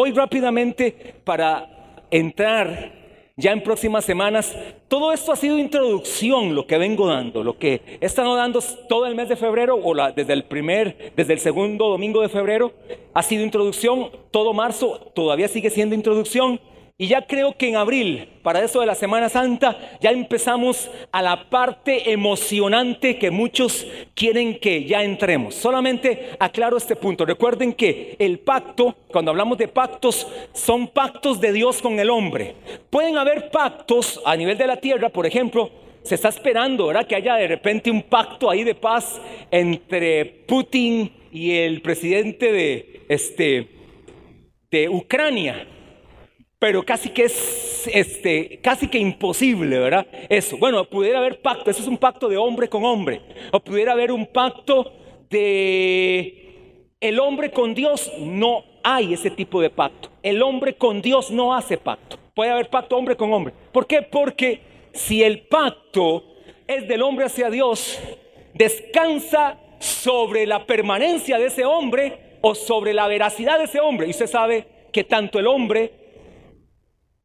voy rápidamente para entrar ya en próximas semanas. Todo esto ha sido introducción, lo que vengo dando, lo que he estado dando todo el mes de febrero o la, desde el primer, desde el segundo domingo de febrero, ha sido introducción. Todo marzo todavía sigue siendo introducción. Y ya creo que en abril, para eso de la Semana Santa, ya empezamos a la parte emocionante que muchos quieren que ya entremos. Solamente aclaro este punto. Recuerden que el pacto, cuando hablamos de pactos, son pactos de Dios con el hombre. Pueden haber pactos a nivel de la tierra, por ejemplo, se está esperando, ¿verdad? Que haya de repente un pacto ahí de paz entre Putin y el presidente de, este, de Ucrania pero casi que es este, casi que imposible, ¿verdad? Eso. Bueno, pudiera haber pacto, eso es un pacto de hombre con hombre, o pudiera haber un pacto de el hombre con Dios, no hay ese tipo de pacto. El hombre con Dios no hace pacto. Puede haber pacto hombre con hombre. ¿Por qué? Porque si el pacto es del hombre hacia Dios, descansa sobre la permanencia de ese hombre o sobre la veracidad de ese hombre. Y usted sabe que tanto el hombre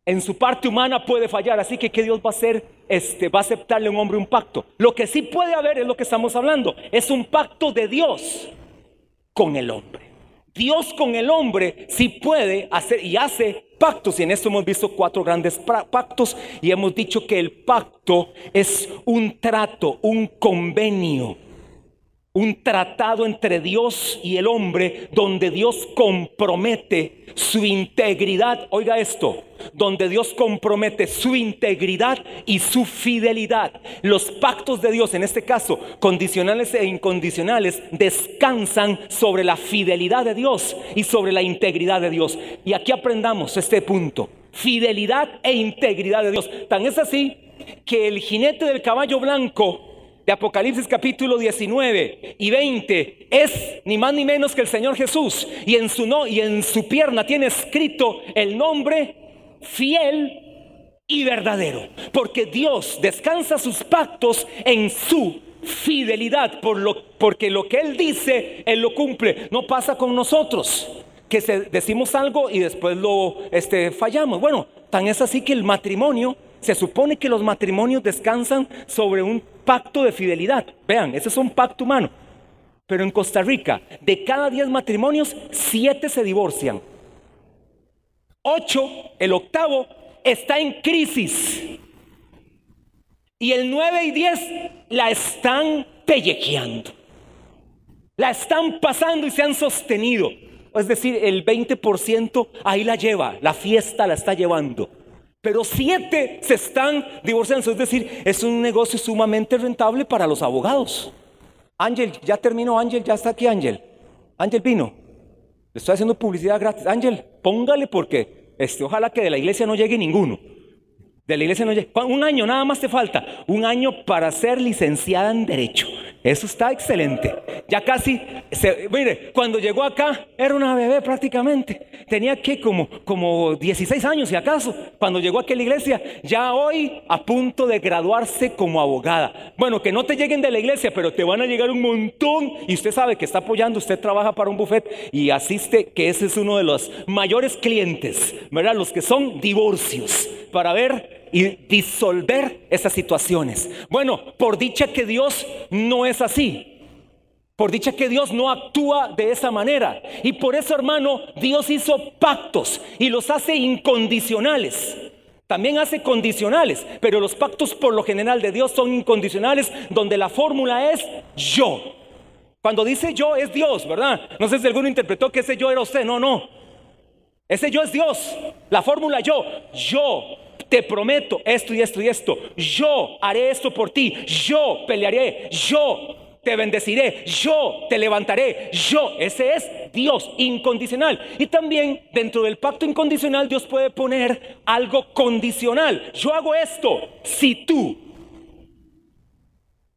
en su parte humana puede fallar, así que ¿qué Dios va a hacer? Este, va a aceptarle a un hombre un pacto. Lo que sí puede haber es lo que estamos hablando, es un pacto de Dios con el hombre. Dios con el hombre sí puede hacer y hace pactos. Y en esto hemos visto cuatro grandes pactos y hemos dicho que el pacto es un trato, un convenio un tratado entre Dios y el hombre donde Dios compromete su integridad. Oiga esto, donde Dios compromete su integridad y su fidelidad. Los pactos de Dios, en este caso, condicionales e incondicionales, descansan sobre la fidelidad de Dios y sobre la integridad de Dios. Y aquí aprendamos este punto. Fidelidad e integridad de Dios. Tan es así que el jinete del caballo blanco de Apocalipsis capítulo 19 y 20 es ni más ni menos que el Señor Jesús y en su no y en su pierna tiene escrito el nombre fiel y verdadero, porque Dios descansa sus pactos en su fidelidad, por lo, porque lo que Él dice, Él lo cumple. No pasa con nosotros, que decimos algo y después lo este, fallamos. Bueno, tan es así que el matrimonio, se supone que los matrimonios descansan sobre un pacto de fidelidad. Vean, ese es un pacto humano. Pero en Costa Rica, de cada 10 matrimonios, 7 se divorcian. 8, el octavo, está en crisis. Y el 9 y 10 la están pellejeando. La están pasando y se han sostenido. Es decir, el 20% ahí la lleva, la fiesta la está llevando pero siete se están divorciando. Es decir, es un negocio sumamente rentable para los abogados. Ángel, ya terminó Ángel, ya está aquí Ángel. Ángel vino. Le estoy haciendo publicidad gratis. Ángel, póngale porque este, ojalá que de la iglesia no llegue ninguno. De la iglesia no llegue. Un año nada más te falta. Un año para ser licenciada en Derecho. Eso está excelente. Ya casi, mire, cuando llegó acá era una bebé prácticamente. Tenía que como, como 16 años, si acaso, cuando llegó aquí a la iglesia. Ya hoy a punto de graduarse como abogada. Bueno, que no te lleguen de la iglesia, pero te van a llegar un montón. Y usted sabe que está apoyando, usted trabaja para un buffet y asiste, que ese es uno de los mayores clientes, ¿verdad? Los que son divorcios, para ver y disolver esas situaciones. Bueno, por dicha que Dios no es así. Por dicha que Dios no actúa de esa manera. Y por eso, hermano, Dios hizo pactos y los hace incondicionales. También hace condicionales, pero los pactos por lo general de Dios son incondicionales, donde la fórmula es yo. Cuando dice yo es Dios, ¿verdad? No sé si alguno interpretó que ese yo era usted, no, no. Ese yo es Dios. La fórmula yo, yo te prometo esto y esto y esto. Yo haré esto por ti. Yo pelearé. Yo te bendeciré. Yo te levantaré. Yo. Ese es Dios incondicional. Y también dentro del pacto incondicional Dios puede poner algo condicional. Yo hago esto si tú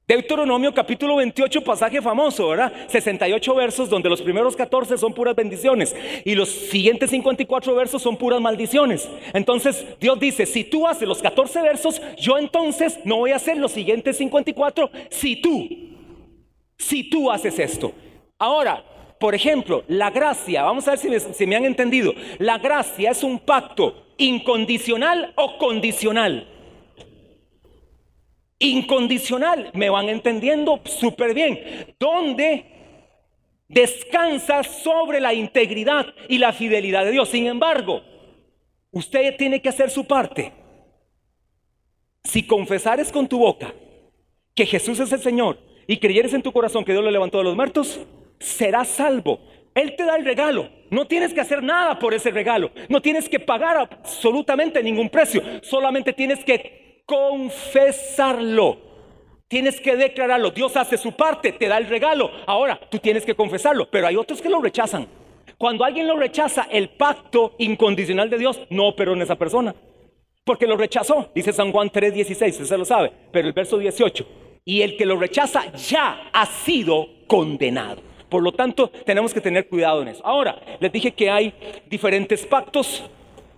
Deuteronomio capítulo 28, pasaje famoso, ¿verdad? 68 versos donde los primeros 14 son puras bendiciones y los siguientes 54 versos son puras maldiciones. Entonces Dios dice, si tú haces los 14 versos, yo entonces no voy a hacer los siguientes 54 si tú, si tú haces esto. Ahora, por ejemplo, la gracia, vamos a ver si me, si me han entendido, la gracia es un pacto incondicional o condicional. Incondicional, me van entendiendo súper bien, donde descansa sobre la integridad y la fidelidad de Dios. Sin embargo, usted tiene que hacer su parte. Si confesares con tu boca que Jesús es el Señor y creyeres en tu corazón que Dios lo levantó de los muertos, serás salvo. Él te da el regalo. No tienes que hacer nada por ese regalo. No tienes que pagar absolutamente ningún precio. Solamente tienes que confesarlo. Tienes que declararlo. Dios hace su parte, te da el regalo. Ahora, tú tienes que confesarlo. Pero hay otros que lo rechazan. Cuando alguien lo rechaza, el pacto incondicional de Dios no operó en esa persona. Porque lo rechazó, dice San Juan 3:16, usted lo sabe. Pero el verso 18, y el que lo rechaza ya ha sido condenado. Por lo tanto, tenemos que tener cuidado en eso. Ahora, les dije que hay diferentes pactos.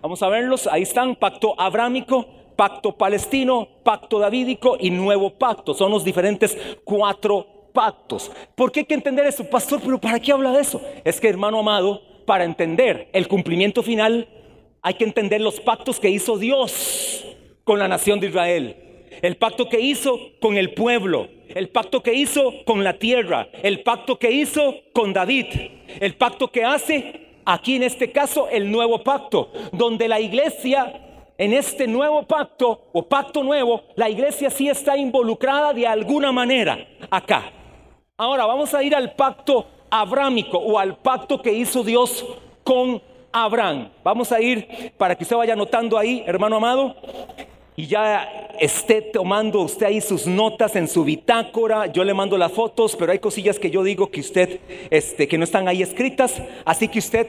Vamos a verlos. Ahí están, pacto abrámico, pacto palestino, pacto davídico y nuevo pacto. Son los diferentes cuatro pactos. ¿Por qué hay que entender eso, pastor? Pero ¿para qué habla de eso? Es que, hermano amado, para entender el cumplimiento final, hay que entender los pactos que hizo Dios con la nación de Israel. El pacto que hizo con el pueblo, el pacto que hizo con la tierra, el pacto que hizo con David, el pacto que hace aquí en este caso el nuevo pacto, donde la iglesia en este nuevo pacto o pacto nuevo, la iglesia sí está involucrada de alguna manera acá. Ahora vamos a ir al pacto abrámico o al pacto que hizo Dios con Abraham. Vamos a ir para que usted vaya anotando ahí, hermano amado, y ya esté tomando usted ahí sus notas en su bitácora. Yo le mando las fotos, pero hay cosillas que yo digo que usted, este, que no están ahí escritas. Así que usted,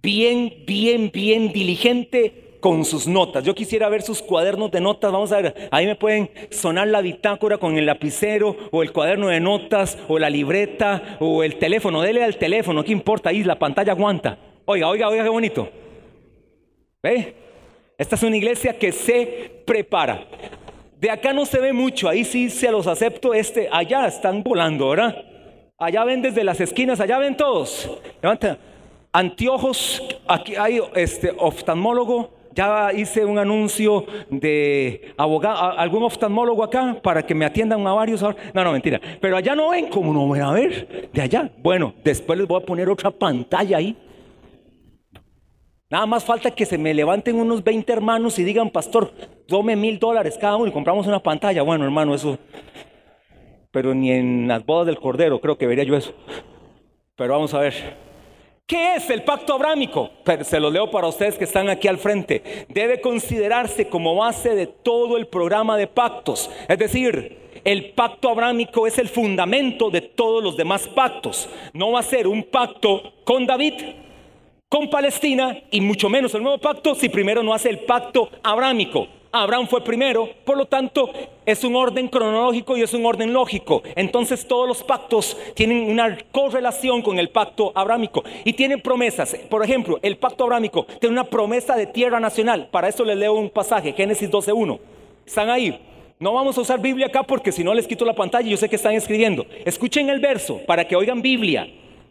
bien, bien, bien diligente con sus notas. Yo quisiera ver sus cuadernos de notas. Vamos a ver, ahí me pueden sonar la bitácora con el lapicero o el cuaderno de notas o la libreta o el teléfono. Dele al teléfono, ¿qué importa? Ahí la pantalla aguanta. Oiga, oiga, oiga, qué bonito. ¿Ve? Esta es una iglesia que se prepara. De acá no se ve mucho, ahí sí se los acepto. Este, allá están volando, ¿verdad? Allá ven desde las esquinas, allá ven todos. Levanta. Anteojos, aquí hay este oftalmólogo. Ya hice un anuncio de abogado, algún oftalmólogo acá para que me atiendan a varios. No, no, mentira. Pero allá no ven, como no ven a ver? De allá. Bueno, después les voy a poner otra pantalla ahí Nada más falta que se me levanten unos 20 hermanos y digan, pastor, tome mil dólares cada uno y compramos una pantalla. Bueno, hermano, eso. Pero ni en las bodas del Cordero creo que vería yo eso. Pero vamos a ver. ¿Qué es el pacto abrámico? se lo leo para ustedes que están aquí al frente. Debe considerarse como base de todo el programa de pactos. Es decir, el pacto abrámico es el fundamento de todos los demás pactos. No va a ser un pacto con David, con Palestina y mucho menos el nuevo pacto si primero no hace el pacto abrámico. Abraham fue primero, por lo tanto es un orden cronológico y es un orden lógico. Entonces todos los pactos tienen una correlación con el pacto abrámico y tienen promesas. Por ejemplo, el pacto abrámico tiene una promesa de tierra nacional. Para eso les leo un pasaje, Génesis 12.1. Están ahí. No vamos a usar Biblia acá porque si no les quito la pantalla, yo sé que están escribiendo. Escuchen el verso para que oigan Biblia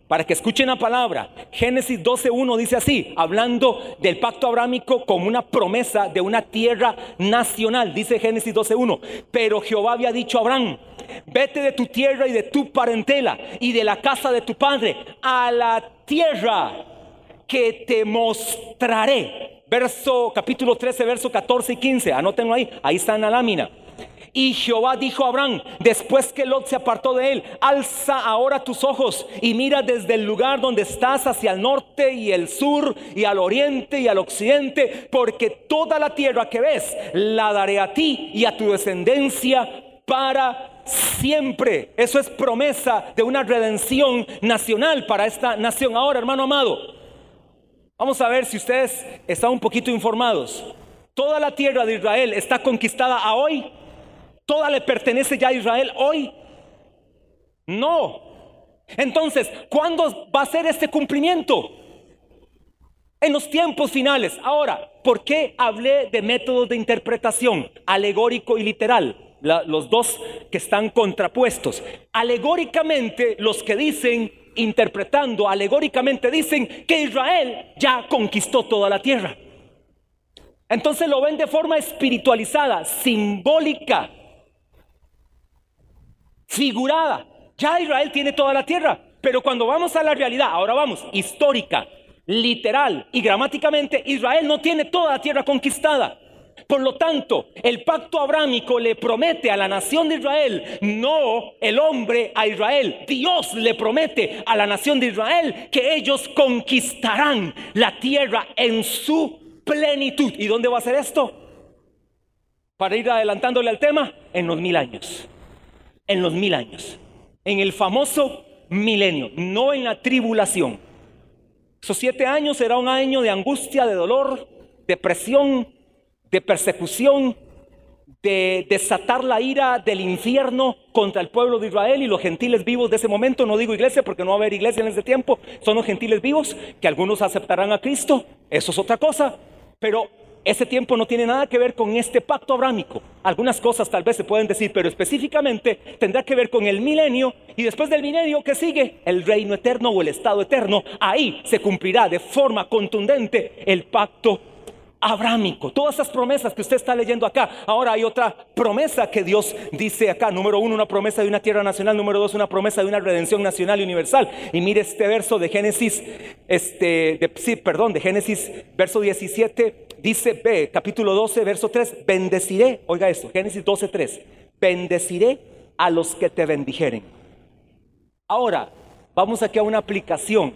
para que escuchen la palabra. Génesis 12.1 dice así, hablando del pacto abrámico como una promesa de una tierra nacional, dice Génesis 12.1. Pero Jehová había dicho a Abraham, vete de tu tierra y de tu parentela y de la casa de tu padre a la tierra que te mostraré. Verso capítulo 13, verso 14 y 15, anótenlo ahí, ahí está en la lámina. Y Jehová dijo a Abraham, después que Lot se apartó de él, alza ahora tus ojos y mira desde el lugar donde estás hacia el norte y el sur y al oriente y al occidente, porque toda la tierra que ves la daré a ti y a tu descendencia para siempre. Eso es promesa de una redención nacional para esta nación. Ahora, hermano amado, vamos a ver si ustedes están un poquito informados. Toda la tierra de Israel está conquistada a hoy toda le pertenece ya a Israel hoy. No. Entonces, ¿cuándo va a ser este cumplimiento? En los tiempos finales. Ahora, ¿por qué hablé de métodos de interpretación alegórico y literal? los dos que están contrapuestos. Alegóricamente, los que dicen interpretando alegóricamente, dicen que Israel ya conquistó toda la tierra. Entonces lo ven de forma espiritualizada, simbólica, figurada. Ya Israel tiene toda la tierra, pero cuando vamos a la realidad, ahora vamos, histórica, literal y gramáticamente, Israel no tiene toda la tierra conquistada. Por lo tanto, el pacto abrámico le promete a la nación de Israel, no el hombre a Israel. Dios le promete a la nación de Israel que ellos conquistarán la tierra en su plenitud. ¿Y dónde va a ser esto? Para ir adelantándole al tema, en los mil años. En los mil años. En el famoso milenio, no en la tribulación. Esos siete años será un año de angustia, de dolor, depresión, de persecución, de desatar la ira del infierno contra el pueblo de Israel y los gentiles vivos de ese momento. No digo iglesia porque no va a haber iglesia en ese tiempo. Son los gentiles vivos que algunos aceptarán a Cristo. Eso es otra cosa. Pero ese tiempo no tiene nada que ver con este pacto abrámico. Algunas cosas tal vez se pueden decir, pero específicamente tendrá que ver con el milenio y después del milenio que sigue el reino eterno o el estado eterno. Ahí se cumplirá de forma contundente el pacto abrámico. Todas esas promesas que usted está leyendo acá. Ahora hay otra promesa que Dios dice acá. Número uno, una promesa de una tierra nacional. Número dos, una promesa de una redención nacional y universal. Y mire este verso de Génesis, este, de, sí, perdón, de Génesis, verso 17. Dice B, capítulo 12, verso 3. Bendeciré, oiga esto, Génesis 12, 3. Bendeciré a los que te bendijeren. Ahora, vamos aquí a una aplicación.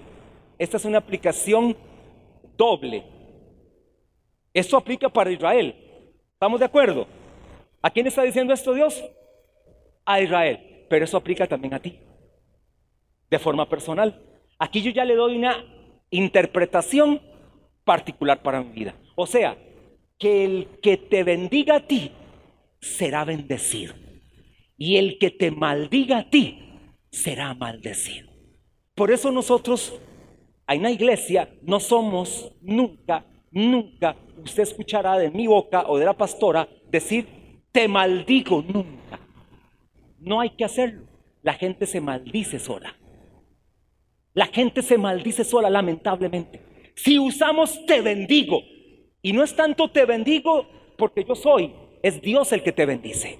Esta es una aplicación doble esto aplica para Israel. ¿Estamos de acuerdo? ¿A quién está diciendo esto Dios? A Israel. Pero eso aplica también a ti. De forma personal. Aquí yo ya le doy una interpretación particular para mi vida. O sea, que el que te bendiga a ti será bendecido. Y el que te maldiga a ti será maldecido. Por eso nosotros, en la iglesia, no somos nunca, nunca usted escuchará de mi boca o de la pastora decir, te maldigo nunca. No hay que hacerlo. La gente se maldice sola. La gente se maldice sola, lamentablemente. Si usamos te bendigo, y no es tanto te bendigo porque yo soy, es Dios el que te bendice.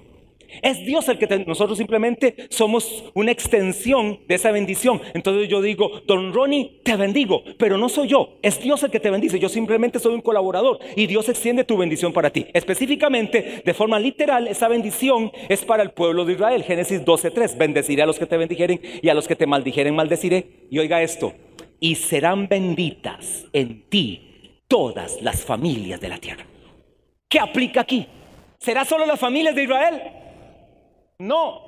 Es Dios el que nosotros simplemente somos una extensión de esa bendición. Entonces yo digo, don Ronnie, te bendigo, pero no soy yo, es Dios el que te bendice. Yo simplemente soy un colaborador y Dios extiende tu bendición para ti. Específicamente, de forma literal, esa bendición es para el pueblo de Israel. Génesis 12:3, bendeciré a los que te bendijeren y a los que te maldijeren maldeciré. Y oiga esto, y serán benditas en ti todas las familias de la tierra. ¿Qué aplica aquí? ¿Será solo las familias de Israel? No,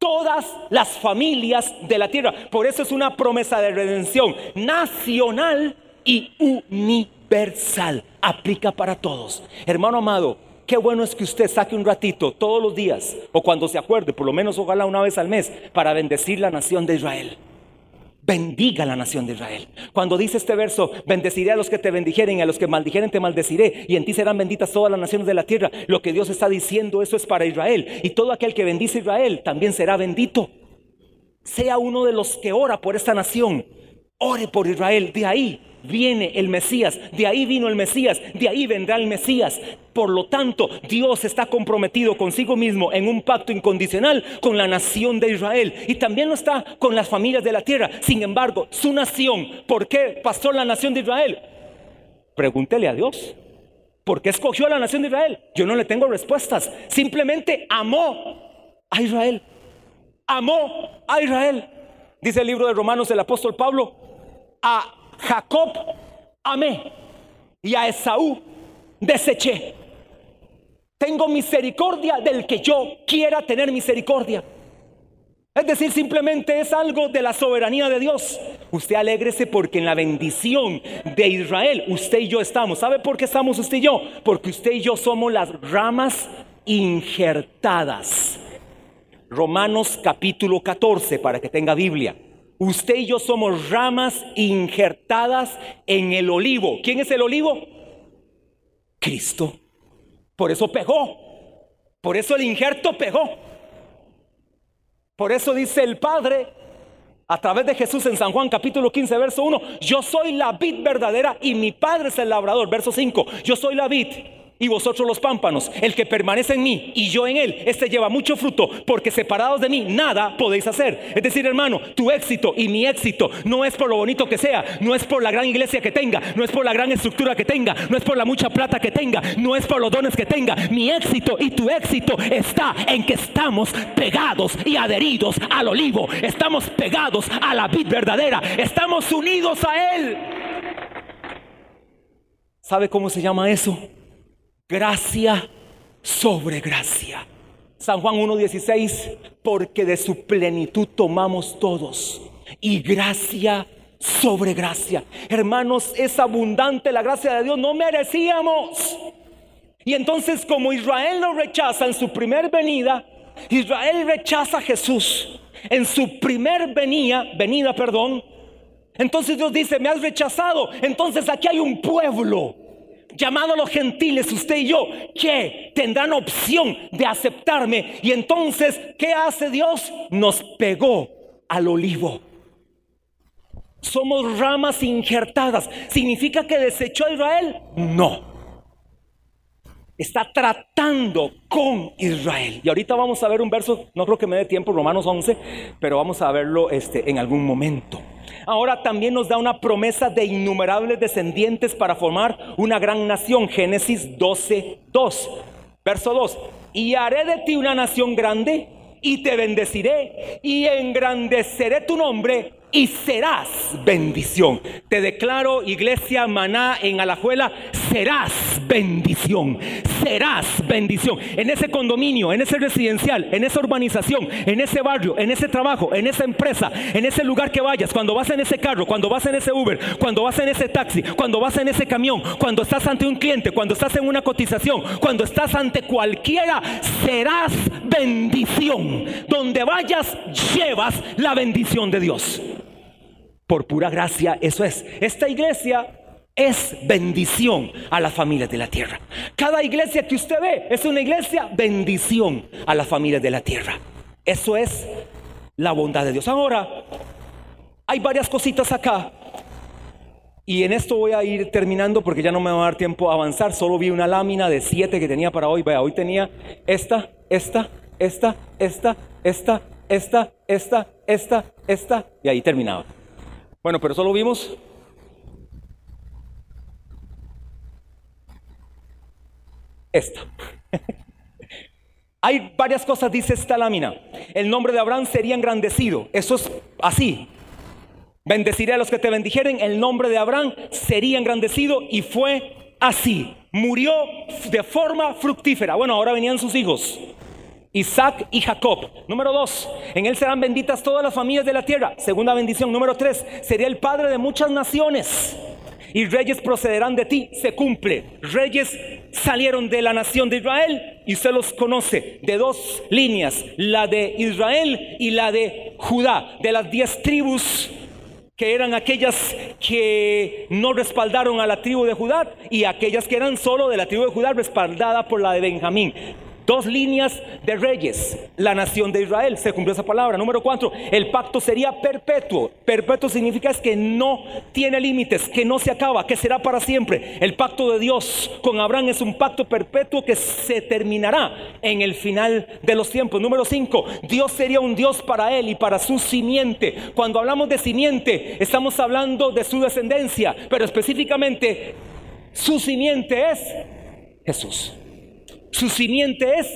todas las familias de la tierra. Por eso es una promesa de redención nacional y universal. Aplica para todos. Hermano amado, qué bueno es que usted saque un ratito todos los días o cuando se acuerde, por lo menos ojalá una vez al mes, para bendecir la nación de Israel bendiga la nación de Israel. Cuando dice este verso, bendeciré a los que te bendijeren y a los que maldijeren te maldeciré y en ti serán benditas todas las naciones de la tierra. Lo que Dios está diciendo, eso es para Israel. Y todo aquel que bendice a Israel también será bendito. Sea uno de los que ora por esta nación. Ore por Israel. De ahí viene el Mesías, de ahí vino el Mesías, de ahí vendrá el Mesías. Por lo tanto, Dios está comprometido consigo mismo en un pacto incondicional con la nación de Israel y también lo está con las familias de la tierra. Sin embargo, su nación, ¿por qué pasó la nación de Israel? Pregúntele a Dios. ¿Por qué escogió a la nación de Israel? Yo no le tengo respuestas. Simplemente amó a Israel. Amó a Israel. Dice el libro de Romanos del apóstol Pablo, a Jacob amé y a Esaú deseché. Tengo misericordia del que yo quiera tener misericordia. Es decir, simplemente es algo de la soberanía de Dios. Usted alégrese porque en la bendición de Israel usted y yo estamos. ¿Sabe por qué estamos usted y yo? Porque usted y yo somos las ramas injertadas. Romanos capítulo 14, para que tenga Biblia. Usted y yo somos ramas injertadas en el olivo. ¿Quién es el olivo? Cristo. Por eso pegó. Por eso el injerto pegó. Por eso dice el Padre, a través de Jesús en San Juan capítulo 15, verso 1, yo soy la vid verdadera y mi Padre es el labrador. Verso 5, yo soy la vid y vosotros los pámpanos. El que permanece en mí y yo en él, este lleva mucho fruto, porque separados de mí nada podéis hacer. Es decir, hermano, tu éxito y mi éxito no es por lo bonito que sea, no es por la gran iglesia que tenga, no es por la gran estructura que tenga, no es por la mucha plata que tenga, no es por los dones que tenga. Mi éxito y tu éxito está en que estamos pegados y adheridos al olivo, estamos pegados a la vid verdadera, estamos unidos a él. ¿Sabe cómo se llama eso? Gracia sobre gracia. San Juan 1.16, porque de su plenitud tomamos todos y gracia sobre gracia. Hermanos, es abundante la gracia de Dios, no merecíamos. Y entonces como Israel lo rechaza en su primer venida, Israel rechaza a Jesús en su primer venida, venida, perdón. Entonces Dios dice, me has rechazado. Entonces aquí hay un pueblo llamado a los gentiles, usted y yo, que tendrán opción de aceptarme. Y entonces, ¿qué hace Dios? Nos pegó al olivo. Somos ramas injertadas. ¿Significa que desechó a Israel? No. Está tratando con Israel. Y ahorita vamos a ver un verso, no creo que me dé tiempo, Romanos 11, pero vamos a verlo este, en algún momento. Ahora también nos da una promesa de innumerables descendientes para formar una gran nación. Génesis 12, 2. Verso 2. Y haré de ti una nación grande y te bendeciré y engrandeceré tu nombre y serás bendición. Te declaro, iglesia Maná en Alajuela, serás bendición. Serás bendición. En ese condominio, en ese residencial, en esa urbanización, en ese barrio, en ese trabajo, en esa empresa, en ese lugar que vayas, cuando vas en ese carro, cuando vas en ese Uber, cuando vas en ese taxi, cuando vas en ese camión, cuando estás ante un cliente, cuando estás en una cotización, cuando estás ante cualquiera, serás bendición. Donde vayas, llevas la bendición de Dios por pura gracia, eso es. Esta iglesia es bendición a las familias de la tierra. Cada iglesia que usted ve es una iglesia bendición a las familias de la tierra. Eso es la bondad de Dios. Ahora, hay varias cositas acá. Y en esto voy a ir terminando porque ya no me va a dar tiempo a avanzar. Solo vi una lámina de siete que tenía para hoy. Hoy tenía esta, esta, esta, esta, esta, esta, esta, esta, esta, y ahí terminaba. Bueno, pero solo vimos esta. Hay varias cosas, dice esta lámina. El nombre de Abraham sería engrandecido. Eso es así. Bendeciré a los que te bendijeren. El nombre de Abraham sería engrandecido y fue así. Murió de forma fructífera. Bueno, ahora venían sus hijos. Isaac y Jacob. Número dos, en él serán benditas todas las familias de la tierra. Segunda bendición. Número tres, sería el padre de muchas naciones. Y reyes procederán de ti. Se cumple. Reyes salieron de la nación de Israel y usted los conoce de dos líneas, la de Israel y la de Judá, de las diez tribus que eran aquellas que no respaldaron a la tribu de Judá y aquellas que eran solo de la tribu de Judá respaldada por la de Benjamín. Dos líneas de reyes, la nación de Israel. Se cumplió esa palabra. Número cuatro, el pacto sería perpetuo. Perpetuo significa que no tiene límites, que no se acaba, que será para siempre. El pacto de Dios con Abraham es un pacto perpetuo que se terminará en el final de los tiempos. Número cinco, Dios sería un Dios para él y para su simiente. Cuando hablamos de simiente, estamos hablando de su descendencia, pero específicamente su simiente es Jesús. Su simiente es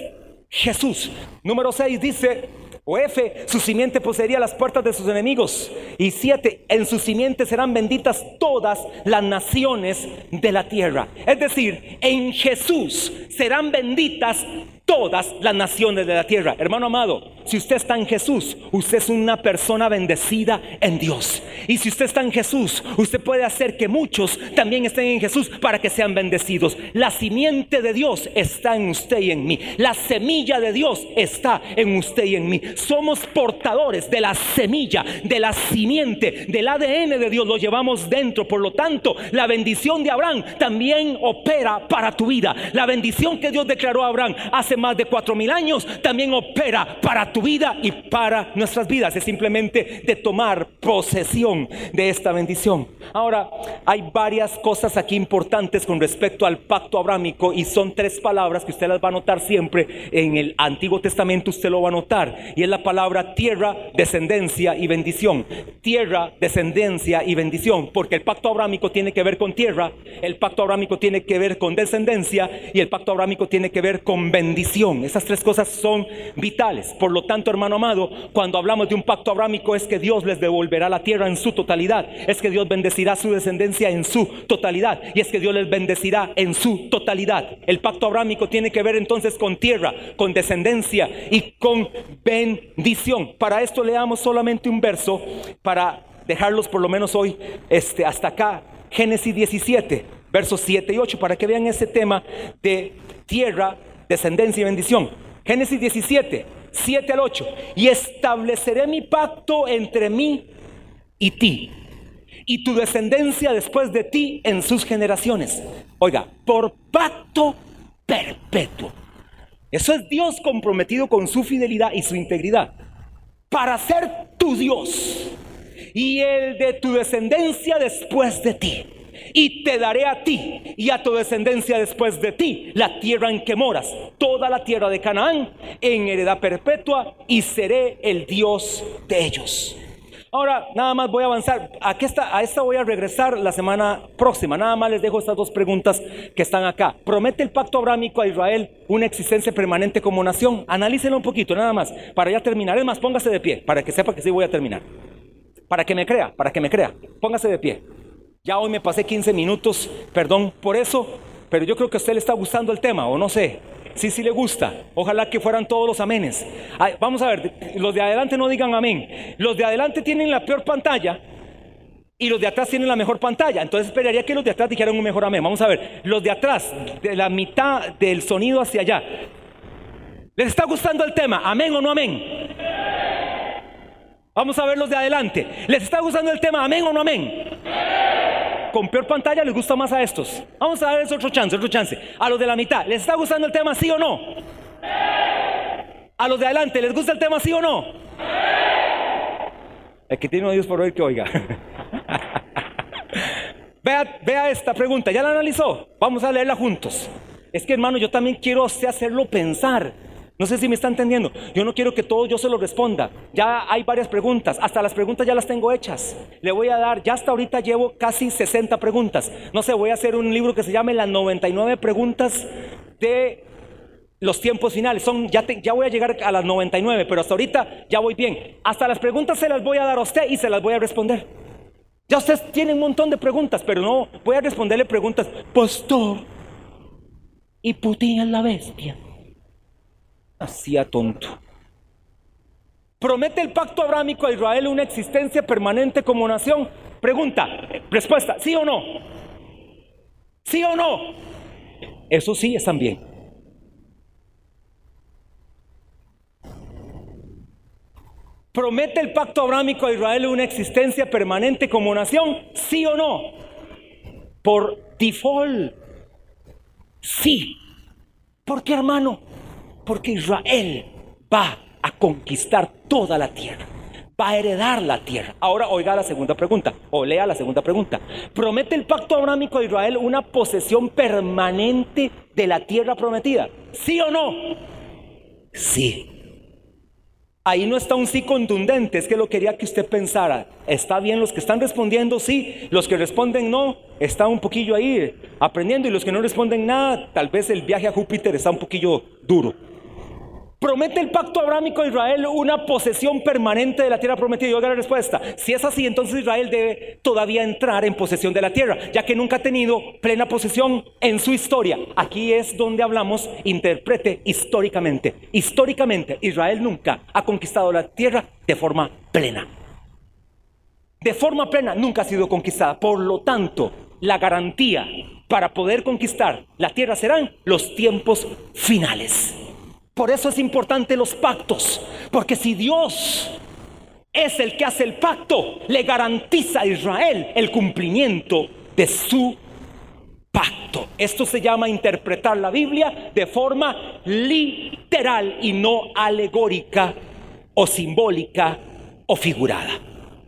Jesús. Número 6 dice, o F, su simiente poseería las puertas de sus enemigos. Y 7, en su simiente serán benditas todas las naciones de la tierra. Es decir, en Jesús serán benditas todas las naciones de la tierra. Hermano amado, si usted está en Jesús, usted es una persona bendecida en Dios. Y si usted está en Jesús, usted puede hacer que muchos también estén en Jesús para que sean bendecidos. La simiente de Dios está en usted y en mí. La semilla de Dios está en usted y en mí. Somos portadores de la semilla, de la simiente, del ADN de Dios. Lo llevamos dentro. Por lo tanto, la bendición de Abraham también opera para tu vida. La bendición que Dios declaró a Abraham hace más de cuatro mil años, también opera para tu vida y para nuestras vidas. Es simplemente de tomar posesión de esta bendición. Ahora, hay varias cosas aquí importantes con respecto al pacto abrámico y son tres palabras que usted las va a notar siempre en el Antiguo Testamento, usted lo va a notar. Y es la palabra tierra, descendencia y bendición. Tierra, descendencia y bendición. Porque el pacto abrámico tiene que ver con tierra, el pacto abrámico tiene que ver con descendencia y el pacto abrámico tiene que ver con bendición. Esas tres cosas son vitales. Por lo tanto, hermano amado, cuando hablamos de un pacto abrámico es que Dios les devolverá la tierra en su totalidad. Es que Dios bendecirá su descendencia en su totalidad. Y es que Dios les bendecirá en su totalidad. El pacto abrámico tiene que ver entonces con tierra, con descendencia y con bendición. Para esto leamos solamente un verso para dejarlos por lo menos hoy este, hasta acá. Génesis 17, versos 7 y 8, para que vean ese tema de tierra, descendencia y bendición. Génesis 17, 7 al 8. Y estableceré mi pacto entre mí y ti, y tu descendencia después de ti en sus generaciones. Oiga, por pacto perpetuo. Eso es Dios comprometido con su fidelidad y su integridad. Para ser tu Dios y el de tu descendencia después de ti. Y te daré a ti y a tu descendencia después de ti la tierra en que moras, toda la tierra de Canaán, en heredad perpetua, y seré el Dios de ellos. Ahora, nada más voy a avanzar. Aquí está, a esta voy a regresar la semana próxima. Nada más les dejo estas dos preguntas que están acá. ¿Promete el pacto abrámico a Israel una existencia permanente como nación? Analícenlo un poquito, nada más. Para ya terminar. Es más, póngase de pie, para que sepa que sí voy a terminar. Para que me crea, para que me crea. Póngase de pie. Ya hoy me pasé 15 minutos, perdón por eso, pero yo creo que a usted le está gustando el tema, o no sé. Sí, sí le gusta. Ojalá que fueran todos los amenes. vamos a ver, los de adelante no digan amén. Los de adelante tienen la peor pantalla y los de atrás tienen la mejor pantalla. Entonces esperaría que los de atrás dijeran un mejor amén. Vamos a ver, los de atrás, de la mitad del sonido hacia allá. ¿Les está gustando el tema? ¿Amén o no amén? Vamos a ver los de adelante. ¿Les está gustando el tema? ¿Amén o no amén? Con peor pantalla les gusta más a estos. Vamos a darles otro chance, otro chance. A los de la mitad, ¿les está gustando el tema sí o no? A los de adelante, ¿les gusta el tema sí o no? El que tiene oídos por oír que oiga. vea, vea esta pregunta, ¿ya la analizó? Vamos a leerla juntos. Es que hermano, yo también quiero hacerlo pensar. No sé si me está entendiendo. Yo no quiero que todo yo se lo responda. Ya hay varias preguntas. Hasta las preguntas ya las tengo hechas. Le voy a dar, ya hasta ahorita llevo casi 60 preguntas. No sé, voy a hacer un libro que se llame Las 99 preguntas de los tiempos finales. Son, ya, ya voy a llegar a las 99, pero hasta ahorita ya voy bien. Hasta las preguntas se las voy a dar a usted y se las voy a responder. Ya usted tiene un montón de preguntas, pero no voy a responderle preguntas. Pastor, ¿y Putin es la bestia? Hacía tonto. ¿Promete el pacto abrámico a Israel una existencia permanente como nación? Pregunta, respuesta, ¿sí o no? ¿Sí o no? Eso sí es también. ¿Promete el pacto abrámico a Israel una existencia permanente como nación? ¿Sí o no? Por default. Sí. ¿Por qué, hermano? Porque Israel va a conquistar toda la tierra. Va a heredar la tierra. Ahora oiga la segunda pregunta, o lea la segunda pregunta. ¿Promete el pacto abrámico de Israel una posesión permanente de la tierra prometida? ¿Sí o no? Sí. Ahí no está un sí contundente, es que lo quería que usted pensara. Está bien los que están respondiendo sí, los que responden no, está un poquillo ahí aprendiendo y los que no responden nada, tal vez el viaje a Júpiter está un poquillo duro. ¿Promete el pacto abrámico de Israel una posesión permanente de la tierra prometida? Y oiga la respuesta. Si es así, entonces Israel debe todavía entrar en posesión de la tierra, ya que nunca ha tenido plena posesión en su historia. Aquí es donde hablamos, interprete históricamente. Históricamente, Israel nunca ha conquistado la tierra de forma plena. De forma plena nunca ha sido conquistada. Por lo tanto, la garantía para poder conquistar la tierra serán los tiempos finales. Por eso es importante los pactos, porque si Dios es el que hace el pacto, le garantiza a Israel el cumplimiento de su pacto. Esto se llama interpretar la Biblia de forma literal y no alegórica o simbólica o figurada.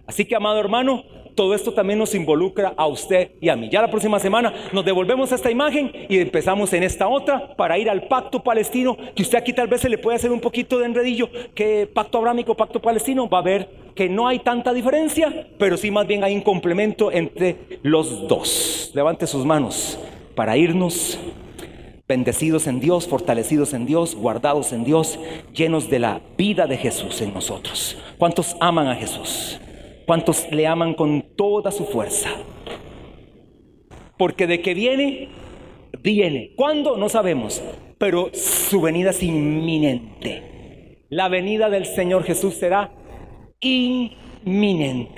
Así que, amado hermano, todo esto también nos involucra a usted y a mí. Ya la próxima semana nos devolvemos a esta imagen y empezamos en esta otra para ir al pacto palestino, que usted aquí tal vez se le puede hacer un poquito de enredillo, que pacto abrámico, pacto palestino, va a ver que no hay tanta diferencia, pero sí más bien hay un complemento entre los dos. Levante sus manos para irnos bendecidos en Dios, fortalecidos en Dios, guardados en Dios, llenos de la vida de Jesús en nosotros. ¿Cuántos aman a Jesús? ¿Cuántos le aman con toda su fuerza? Porque de que viene, viene. ¿Cuándo? No sabemos, pero su venida es inminente. La venida del Señor Jesús será inminente.